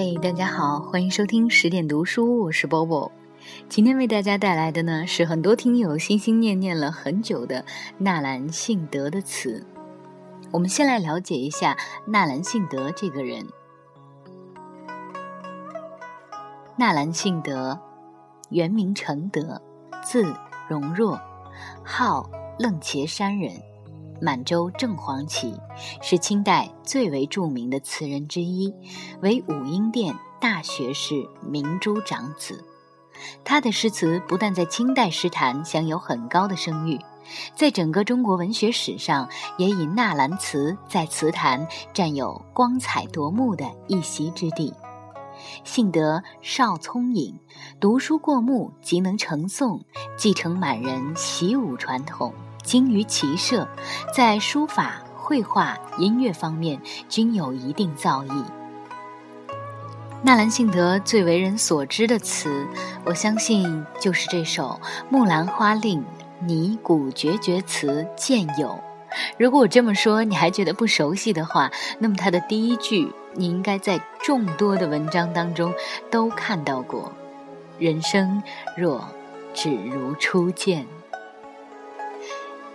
嘿，大家好，欢迎收听十点读书，我是 Bobo。今天为大家带来的呢是很多听友心心念念了很久的纳兰性德的词。我们先来了解一下纳兰性德这个人。纳兰性德，原名承德，字荣若，号楞茄山人，满洲正黄旗，是清代最为著名的词人之一，为武英殿大学士明珠长子。他的诗词不但在清代诗坛享有很高的声誉，在整个中国文学史上，也以纳兰词在词坛占有光彩夺目的一席之地。幸得少聪颖，读书过目即能成诵，继承满人习武传统，精于骑射，在书法、绘画、音乐方面均有一定造诣。纳兰性德最为人所知的词，我相信就是这首《木兰花令》拟古绝绝词见有。如果我这么说你还觉得不熟悉的话，那么它的第一句你应该在众多的文章当中都看到过：“人生若只如初见。”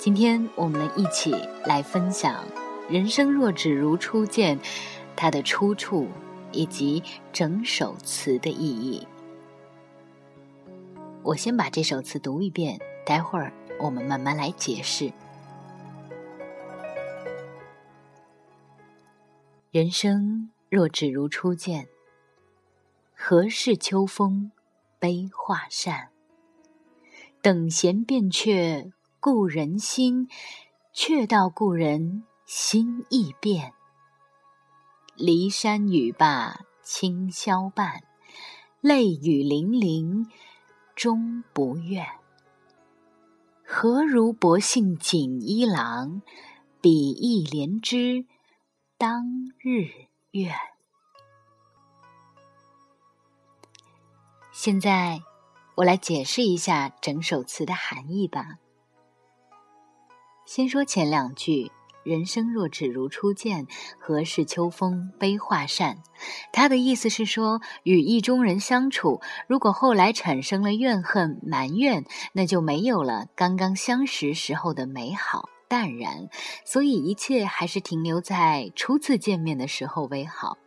今天我们一起来分享“人生若只如初见”它的出处。以及整首词的意义。我先把这首词读一遍，待会儿我们慢慢来解释。人生若只如初见，何事秋风悲画扇？等闲变却故人心，却道故人心易变。骊山语罢清宵半，泪雨霖铃终不怨。何如薄幸锦衣郎，比翼连枝当日愿。现在，我来解释一下整首词的含义吧。先说前两句。人生若只如初见，何事秋风悲画扇？他的意思是说，与意中人相处，如果后来产生了怨恨、埋怨，那就没有了刚刚相识时候的美好淡然。所以，一切还是停留在初次见面的时候为好。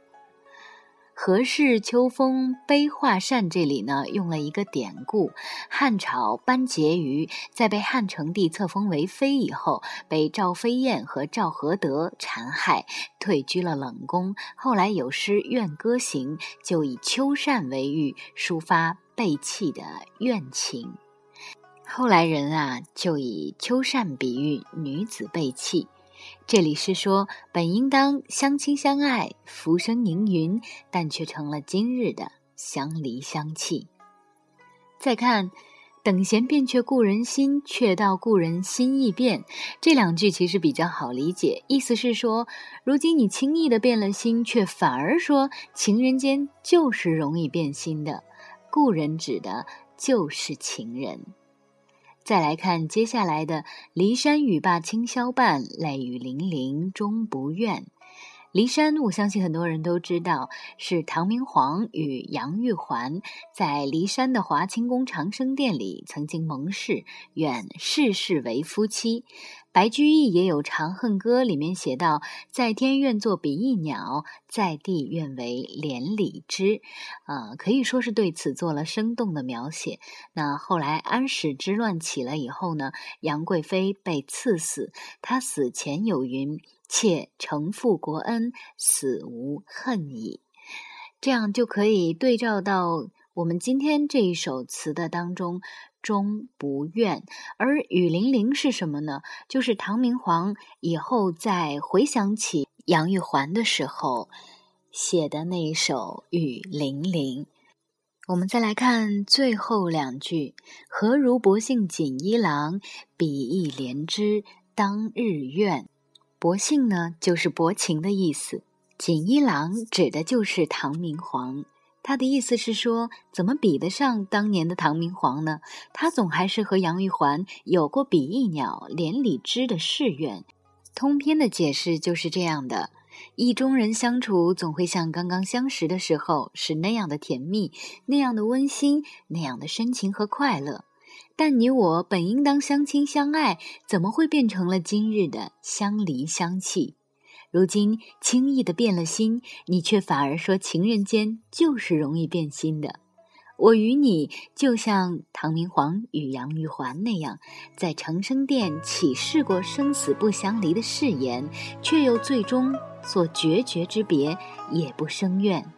何事秋风悲画扇？这里呢，用了一个典故：汉朝班婕妤在被汉成帝册封为妃以后，被赵飞燕和赵合德残害，退居了冷宫。后来有诗《怨歌行》，就以秋扇为喻，抒发被弃的怨情。后来人啊，就以秋扇比喻女子背弃。这里是说，本应当相亲相爱、浮生凝云，但却成了今日的相离相弃。再看“等闲变却故人心，却道故人心易变”这两句，其实比较好理解。意思是说，如今你轻易的变了心，却反而说情人间就是容易变心的。故人指的就是情人。再来看接下来的“骊山语罢清宵半，泪雨霖铃终不怨”。骊山，我相信很多人都知道，是唐明皇与杨玉环在骊山的华清宫长生殿里曾经盟誓，愿世世为夫妻。白居易也有《长恨歌》，里面写道：“在天愿作比翼鸟，在地愿为连理枝。”啊，可以说是对此做了生动的描写。那后来安史之乱起了以后呢，杨贵妃被赐死，她死前有云：“妾承负国恩，死无恨矣。”这样就可以对照到我们今天这一首词的当中。终不怨，而雨霖铃是什么呢？就是唐明皇以后在回想起杨玉环的时候写的那一首《雨霖铃》。我们再来看最后两句：“何如薄幸锦衣郎，比翼连枝当日愿。”薄幸呢，就是薄情的意思；锦衣郎指的就是唐明皇。他的意思是说，怎么比得上当年的唐明皇呢？他总还是和杨玉环有过比翼鸟连理枝的誓愿。通篇的解释就是这样的：意中人相处总会像刚刚相识的时候是那样的甜蜜，那样的温馨，那样的深情和快乐。但你我本应当相亲相爱，怎么会变成了今日的相离相弃？如今轻易的变了心，你却反而说情人间就是容易变心的。我与你就像唐明皇与杨玉环那样，在长生殿起誓过生死不相离的誓言，却又最终做决绝之别，也不生怨。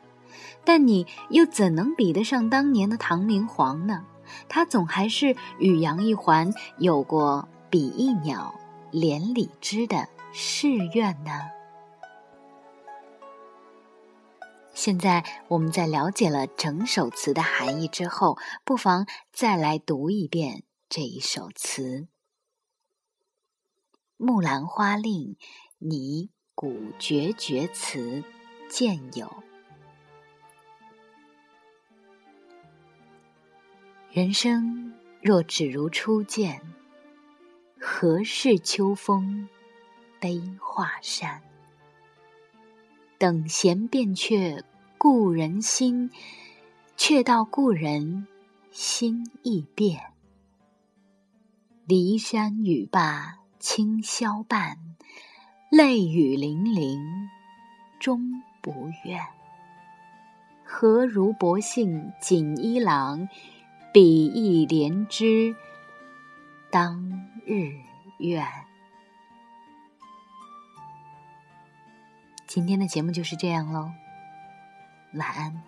但你又怎能比得上当年的唐明皇呢？他总还是与杨玉环有过比翼鸟连理枝的誓愿呢。现在我们在了解了整首词的含义之后，不妨再来读一遍这一首词《木兰花令》拟古绝绝词，见有：人生若只如初见，何事秋风悲画扇？等闲变却故人心，却道故人心易变。骊山语罢清宵半，泪雨霖铃终不怨。何如薄幸锦衣郎，比翼连枝当日愿。今天的节目就是这样喽，晚安。